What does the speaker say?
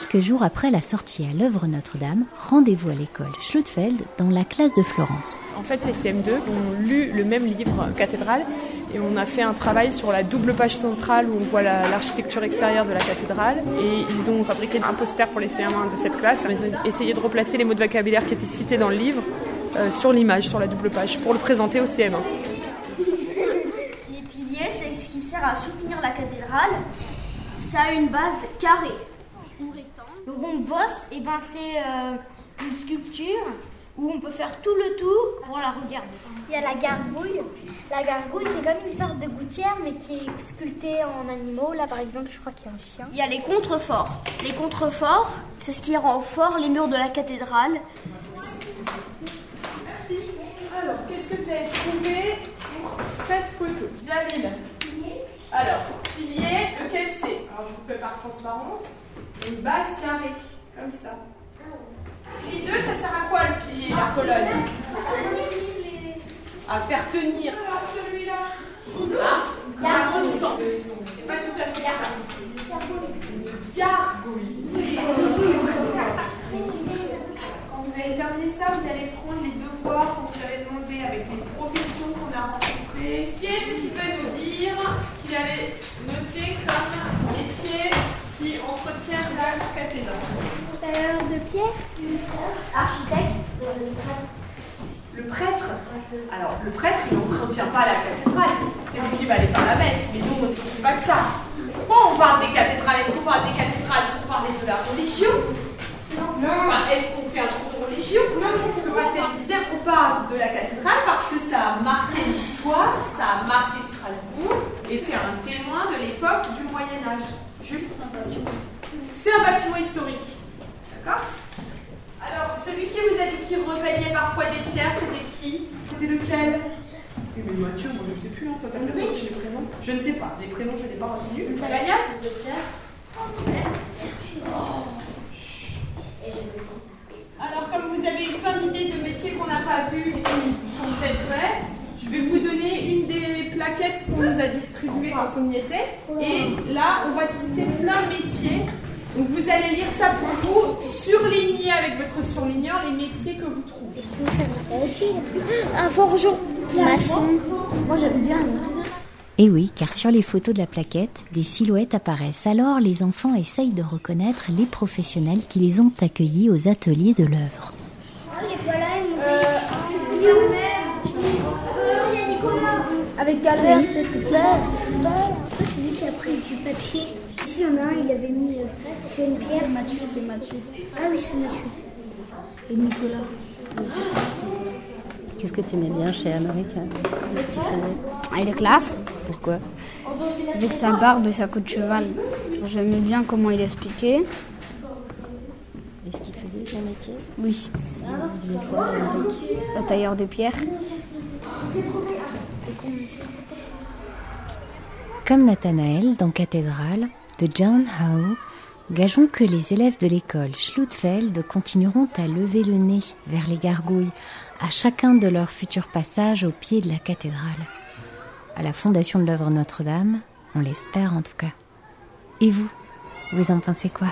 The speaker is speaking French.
Quelques jours après la sortie à l'œuvre Notre-Dame, rendez-vous à l'école Schlutfeld dans la classe de Florence. En fait, les CM2 ont lu le même livre cathédrale et on a fait un travail sur la double page centrale où on voit l'architecture extérieure de la cathédrale et ils ont fabriqué un poster pour les CM1 de cette classe. Ils ont essayé de replacer les mots de vocabulaire qui étaient cités dans le livre euh, sur l'image, sur la double page, pour le présenter au CM1. Les piliers, c'est ce qui sert à soutenir la cathédrale. Ça a une base carrée. Le rond-bosse, et eh ben, c'est euh, une sculpture où on peut faire tout le tout pour la regarder. Il y a la gargouille. La gargouille, c'est comme une sorte de gouttière, mais qui est sculptée en animaux. Là, par exemple, je crois qu'il y a un chien. Il y a les contreforts. Les contreforts, c'est ce qui rend fort les murs de la cathédrale. Merci. Alors, qu'est-ce que vous avez trouvé pour cette photo? Jamil Alors, pilier, lequel par transparence une base carrée, comme ça. Les deux, ça sert à quoi le pilier, la colonne? À faire tenir. Alors celui-là Ah, la ressemble. C'est pas tout à fait ça. Une gargouille. Quand vous avez terminé ça, vous allez prendre les devoirs qu'on vous avez demandé avec les professions qu'on a rencontrées. Qui est-ce qui peut nous dire ce qu'il avait noté comme métier qui entretient la cathédrale. Tailleur de pierre Architecte Le prêtre Alors, le prêtre, il n'entretient pas la cathédrale. C'est lui qui va aller faire la messe, mais nous, on ne s'occupe pas de ça. Pourquoi on parle des cathédrales? Est-ce qu'on parle des cathédrales pour parler de la religion? Non. Est-ce qu'on fait un cours de religion? Non, mais c'est parce qu'elle disait on parle de la cathédrale parce que ça a marqué l'histoire, ça a marqué Strasbourg, et c'est un témoin de l'époque du Moyen-Âge. C'est un bâtiment historique. D'accord Alors, celui qui vous a dit qu'il repeignait parfois des pierres, c'était qui C'était lequel eh mais Mathieu, moi je ne sais plus, hein. toi t'as peut-être les prénoms Je ne sais pas, les prénoms je n'ai pas retenus. Gagna Alors, comme vous avez eu plein d'idées de métiers qu'on n'a pas vus et qui sont peut-être vrais, je vais vous donner une des plaquettes qu'on nous a distribuées quand on y était. Et là, on va citer plein de métiers. Donc vous allez lire ça pour vous, avec votre surligneur les métiers que vous trouvez. Un forgeron, maçon. Moi j'aime bien. Et oui, car sur les photos de la plaquette, des silhouettes apparaissent. Alors les enfants essayent de reconnaître les professionnels qui les ont accueillis aux ateliers de l'œuvre. Avec Calvert, c'est tout faire. C'est celui qui a pris du papier. Ici, il y en a un, il avait mis euh, sur une pierre. C'est Mathieu, c'est Mathieu. Ah oui, c'est Mathieu. Et Nicolas. Qu'est-ce que tu aimais bien chez qu'il faisait Ah, il est classe. Pourquoi Avec sa barbe et sa queue de cheval. J'aimais bien comment il expliquait. Est-ce qu'il faisait son métier Oui. Il faisait quoi, Amérique Le tailleur de pierre. Comme Nathanaël dans Cathédrale de John Howe, gageons que les élèves de l'école Schlutfeld continueront à lever le nez vers les gargouilles à chacun de leurs futurs passages au pied de la cathédrale. À la fondation de l'œuvre Notre-Dame, on l'espère en tout cas. Et vous, vous en pensez quoi?